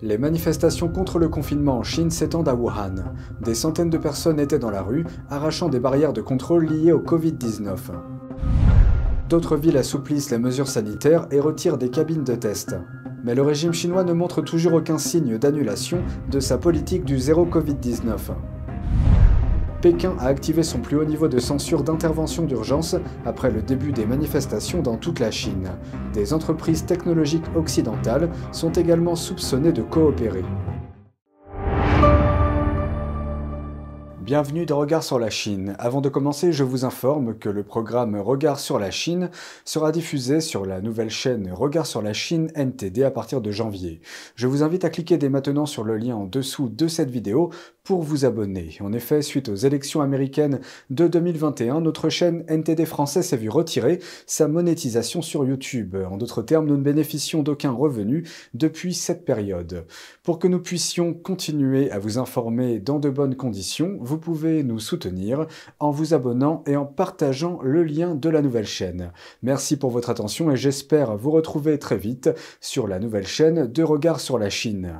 Les manifestations contre le confinement en Chine s'étendent à Wuhan. Des centaines de personnes étaient dans la rue, arrachant des barrières de contrôle liées au Covid-19. D'autres villes assouplissent les mesures sanitaires et retirent des cabines de test. Mais le régime chinois ne montre toujours aucun signe d'annulation de sa politique du zéro Covid-19. Pékin a activé son plus haut niveau de censure d'intervention d'urgence après le début des manifestations dans toute la Chine. Des entreprises technologiques occidentales sont également soupçonnées de coopérer. Bienvenue dans Regard sur la Chine. Avant de commencer, je vous informe que le programme Regard sur la Chine sera diffusé sur la nouvelle chaîne Regard sur la Chine NTD à partir de janvier. Je vous invite à cliquer dès maintenant sur le lien en dessous de cette vidéo pour vous abonner. En effet, suite aux élections américaines de 2021, notre chaîne NTD français s'est vue retirer sa monétisation sur YouTube. En d'autres termes, nous ne bénéficions d'aucun revenu depuis cette période. Pour que nous puissions continuer à vous informer dans de bonnes conditions, vous pouvez nous soutenir en vous abonnant et en partageant le lien de la nouvelle chaîne. Merci pour votre attention et j'espère vous retrouver très vite sur la nouvelle chaîne de Regard sur la Chine.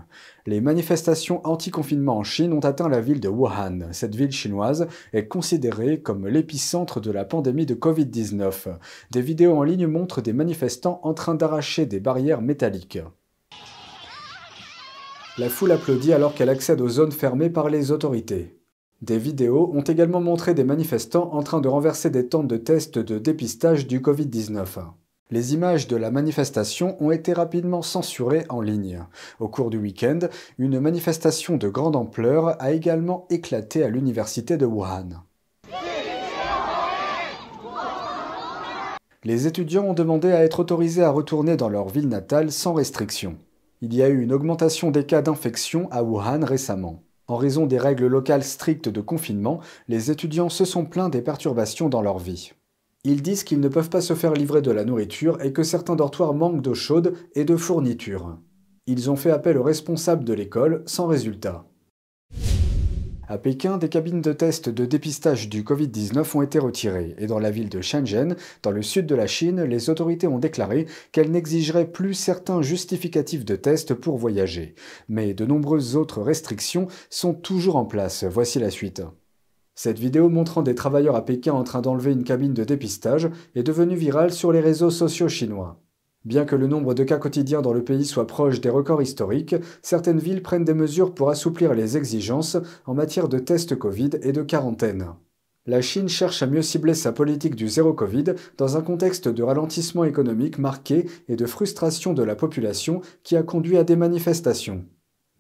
Les manifestations anti-confinement en Chine ont atteint la ville de Wuhan. Cette ville chinoise est considérée comme l'épicentre de la pandémie de Covid-19. Des vidéos en ligne montrent des manifestants en train d'arracher des barrières métalliques. La foule applaudit alors qu'elle accède aux zones fermées par les autorités. Des vidéos ont également montré des manifestants en train de renverser des tentes de tests de dépistage du Covid-19. Les images de la manifestation ont été rapidement censurées en ligne. Au cours du week-end, une manifestation de grande ampleur a également éclaté à l'université de Wuhan. Les étudiants ont demandé à être autorisés à retourner dans leur ville natale sans restriction. Il y a eu une augmentation des cas d'infection à Wuhan récemment. En raison des règles locales strictes de confinement, les étudiants se sont plaints des perturbations dans leur vie. Ils disent qu'ils ne peuvent pas se faire livrer de la nourriture et que certains dortoirs manquent d'eau chaude et de fournitures. Ils ont fait appel aux responsables de l'école sans résultat. À Pékin, des cabines de test de dépistage du Covid-19 ont été retirées, et dans la ville de Shenzhen, dans le sud de la Chine, les autorités ont déclaré qu'elles n'exigeraient plus certains justificatifs de test pour voyager. Mais de nombreuses autres restrictions sont toujours en place. Voici la suite. Cette vidéo montrant des travailleurs à Pékin en train d'enlever une cabine de dépistage est devenue virale sur les réseaux sociaux chinois. Bien que le nombre de cas quotidiens dans le pays soit proche des records historiques, certaines villes prennent des mesures pour assouplir les exigences en matière de tests Covid et de quarantaine. La Chine cherche à mieux cibler sa politique du zéro Covid dans un contexte de ralentissement économique marqué et de frustration de la population qui a conduit à des manifestations.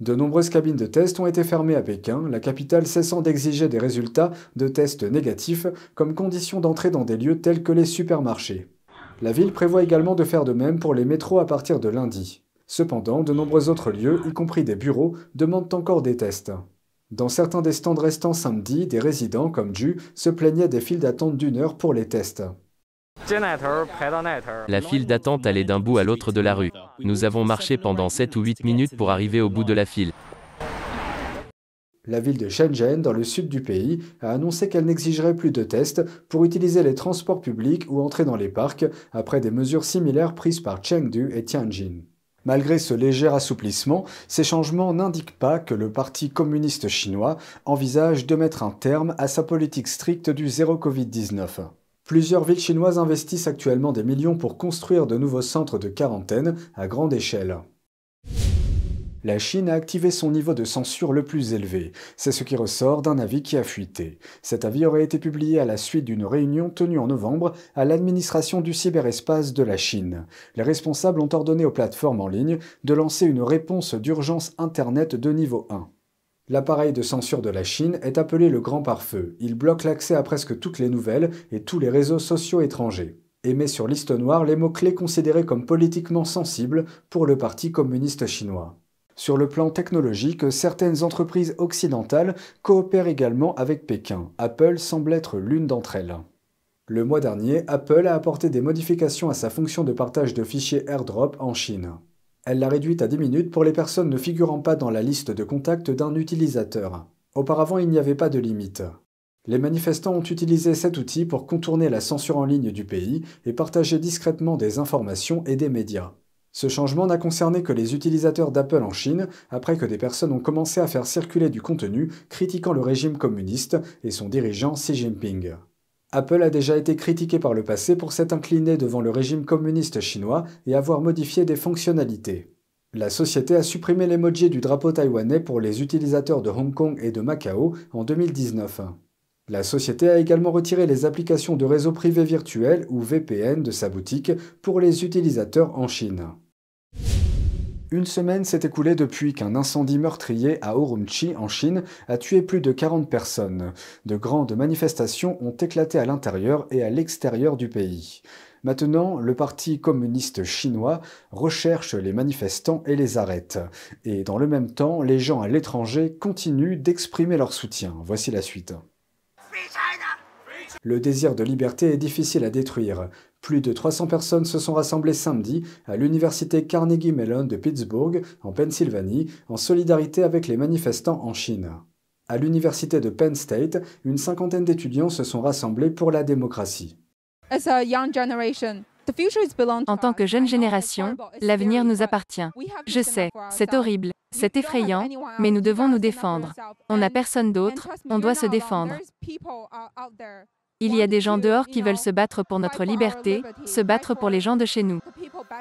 De nombreuses cabines de tests ont été fermées à Pékin, la capitale cessant d'exiger des résultats de tests négatifs comme condition d'entrée dans des lieux tels que les supermarchés. La ville prévoit également de faire de même pour les métros à partir de lundi. Cependant, de nombreux autres lieux, y compris des bureaux, demandent encore des tests. Dans certains des stands restants samedi, des résidents, comme Ju, se plaignaient des files d'attente d'une heure pour les tests. La file d'attente allait d'un bout à l'autre de la rue. Nous avons marché pendant 7 ou 8 minutes pour arriver au bout de la file. La ville de Shenzhen, dans le sud du pays, a annoncé qu'elle n'exigerait plus de tests pour utiliser les transports publics ou entrer dans les parcs, après des mesures similaires prises par Chengdu et Tianjin. Malgré ce léger assouplissement, ces changements n'indiquent pas que le Parti communiste chinois envisage de mettre un terme à sa politique stricte du zéro Covid-19. Plusieurs villes chinoises investissent actuellement des millions pour construire de nouveaux centres de quarantaine à grande échelle. La Chine a activé son niveau de censure le plus élevé. C'est ce qui ressort d'un avis qui a fuité. Cet avis aurait été publié à la suite d'une réunion tenue en novembre à l'administration du cyberespace de la Chine. Les responsables ont ordonné aux plateformes en ligne de lancer une réponse d'urgence Internet de niveau 1. L'appareil de censure de la Chine est appelé le Grand Pare-Feu. Il bloque l'accès à presque toutes les nouvelles et tous les réseaux sociaux étrangers. Et met sur liste noire les mots-clés considérés comme politiquement sensibles pour le Parti communiste chinois. Sur le plan technologique, certaines entreprises occidentales coopèrent également avec Pékin. Apple semble être l'une d'entre elles. Le mois dernier, Apple a apporté des modifications à sa fonction de partage de fichiers AirDrop en Chine. Elle l'a réduite à 10 minutes pour les personnes ne figurant pas dans la liste de contact d'un utilisateur. Auparavant, il n'y avait pas de limite. Les manifestants ont utilisé cet outil pour contourner la censure en ligne du pays et partager discrètement des informations et des médias. Ce changement n'a concerné que les utilisateurs d'Apple en Chine, après que des personnes ont commencé à faire circuler du contenu critiquant le régime communiste et son dirigeant Xi Jinping. Apple a déjà été critiqué par le passé pour s'être incliné devant le régime communiste chinois et avoir modifié des fonctionnalités. La société a supprimé l'emoji du drapeau taïwanais pour les utilisateurs de Hong Kong et de Macao en 2019. La société a également retiré les applications de réseau privé virtuel ou VPN de sa boutique pour les utilisateurs en Chine. Une semaine s'est écoulée depuis qu'un incendie meurtrier à Urumqi, en Chine, a tué plus de 40 personnes. De grandes manifestations ont éclaté à l'intérieur et à l'extérieur du pays. Maintenant, le Parti communiste chinois recherche les manifestants et les arrête. Et dans le même temps, les gens à l'étranger continuent d'exprimer leur soutien. Voici la suite. Le désir de liberté est difficile à détruire. Plus de 300 personnes se sont rassemblées samedi à l'université Carnegie Mellon de Pittsburgh, en Pennsylvanie, en solidarité avec les manifestants en Chine. À l'université de Penn State, une cinquantaine d'étudiants se sont rassemblés pour la démocratie. En tant que jeune génération, l'avenir nous appartient. Je sais, c'est horrible, c'est effrayant, mais nous devons nous défendre. On n'a personne d'autre, on doit se défendre. Il y a des gens dehors qui veulent se battre pour notre liberté, se battre pour les gens de chez nous.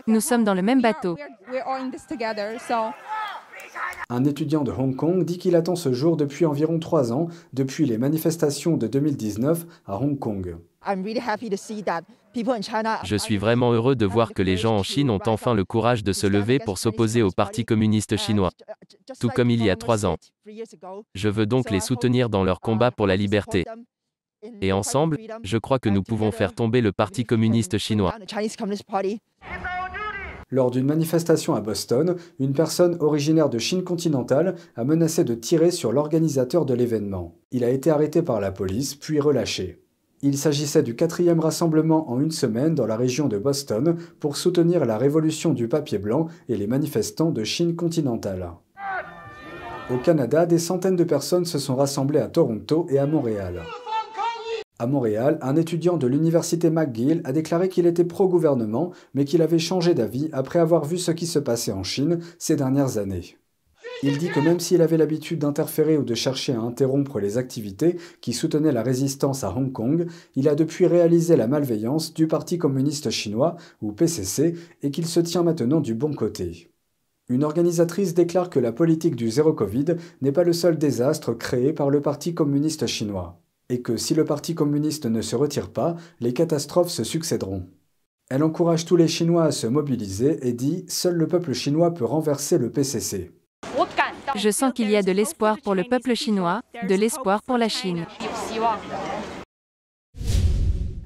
Nous sommes dans le même bateau. Un étudiant de Hong Kong dit qu'il attend ce jour depuis environ trois ans, depuis les manifestations de 2019 à Hong Kong. Je suis vraiment heureux de voir que les gens en Chine ont enfin le courage de se lever pour s'opposer au Parti communiste chinois, tout comme il y a trois ans. Je veux donc les soutenir dans leur combat pour la liberté. Et ensemble, je crois que nous pouvons faire tomber le Parti communiste chinois. Lors d'une manifestation à Boston, une personne originaire de Chine continentale a menacé de tirer sur l'organisateur de l'événement. Il a été arrêté par la police, puis relâché. Il s'agissait du quatrième rassemblement en une semaine dans la région de Boston pour soutenir la révolution du papier blanc et les manifestants de Chine continentale. Au Canada, des centaines de personnes se sont rassemblées à Toronto et à Montréal. À Montréal, un étudiant de l'université McGill a déclaré qu'il était pro-gouvernement, mais qu'il avait changé d'avis après avoir vu ce qui se passait en Chine ces dernières années. Il dit que même s'il avait l'habitude d'interférer ou de chercher à interrompre les activités qui soutenaient la résistance à Hong Kong, il a depuis réalisé la malveillance du Parti communiste chinois, ou PCC, et qu'il se tient maintenant du bon côté. Une organisatrice déclare que la politique du zéro Covid n'est pas le seul désastre créé par le Parti communiste chinois et que si le Parti communiste ne se retire pas, les catastrophes se succéderont. Elle encourage tous les Chinois à se mobiliser et dit ⁇ Seul le peuple chinois peut renverser le PCC ⁇ Je sens qu'il y a de l'espoir pour le peuple chinois, de l'espoir pour la Chine.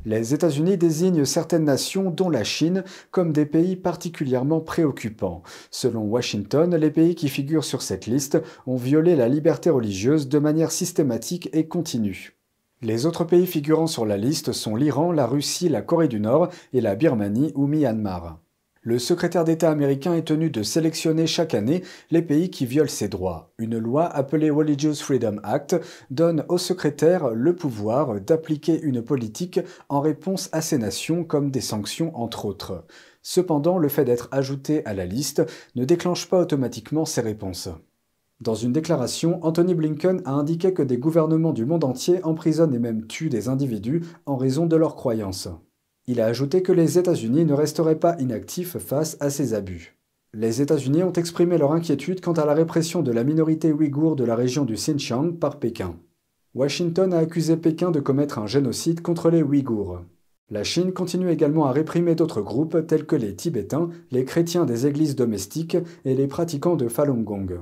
Les États-Unis désignent certaines nations, dont la Chine, comme des pays particulièrement préoccupants. Selon Washington, les pays qui figurent sur cette liste ont violé la liberté religieuse de manière systématique et continue. Les autres pays figurant sur la liste sont l'Iran, la Russie, la Corée du Nord et la Birmanie ou Myanmar. Le secrétaire d'État américain est tenu de sélectionner chaque année les pays qui violent ses droits. Une loi appelée Religious Freedom Act donne au secrétaire le pouvoir d'appliquer une politique en réponse à ces nations comme des sanctions entre autres. Cependant, le fait d'être ajouté à la liste ne déclenche pas automatiquement ces réponses. Dans une déclaration, Anthony Blinken a indiqué que des gouvernements du monde entier emprisonnent et même tuent des individus en raison de leurs croyances. Il a ajouté que les États-Unis ne resteraient pas inactifs face à ces abus. Les États-Unis ont exprimé leur inquiétude quant à la répression de la minorité ouïghour de la région du Xinjiang par Pékin. Washington a accusé Pékin de commettre un génocide contre les Ouïghours. La Chine continue également à réprimer d'autres groupes tels que les Tibétains, les chrétiens des églises domestiques et les pratiquants de Falun Gong.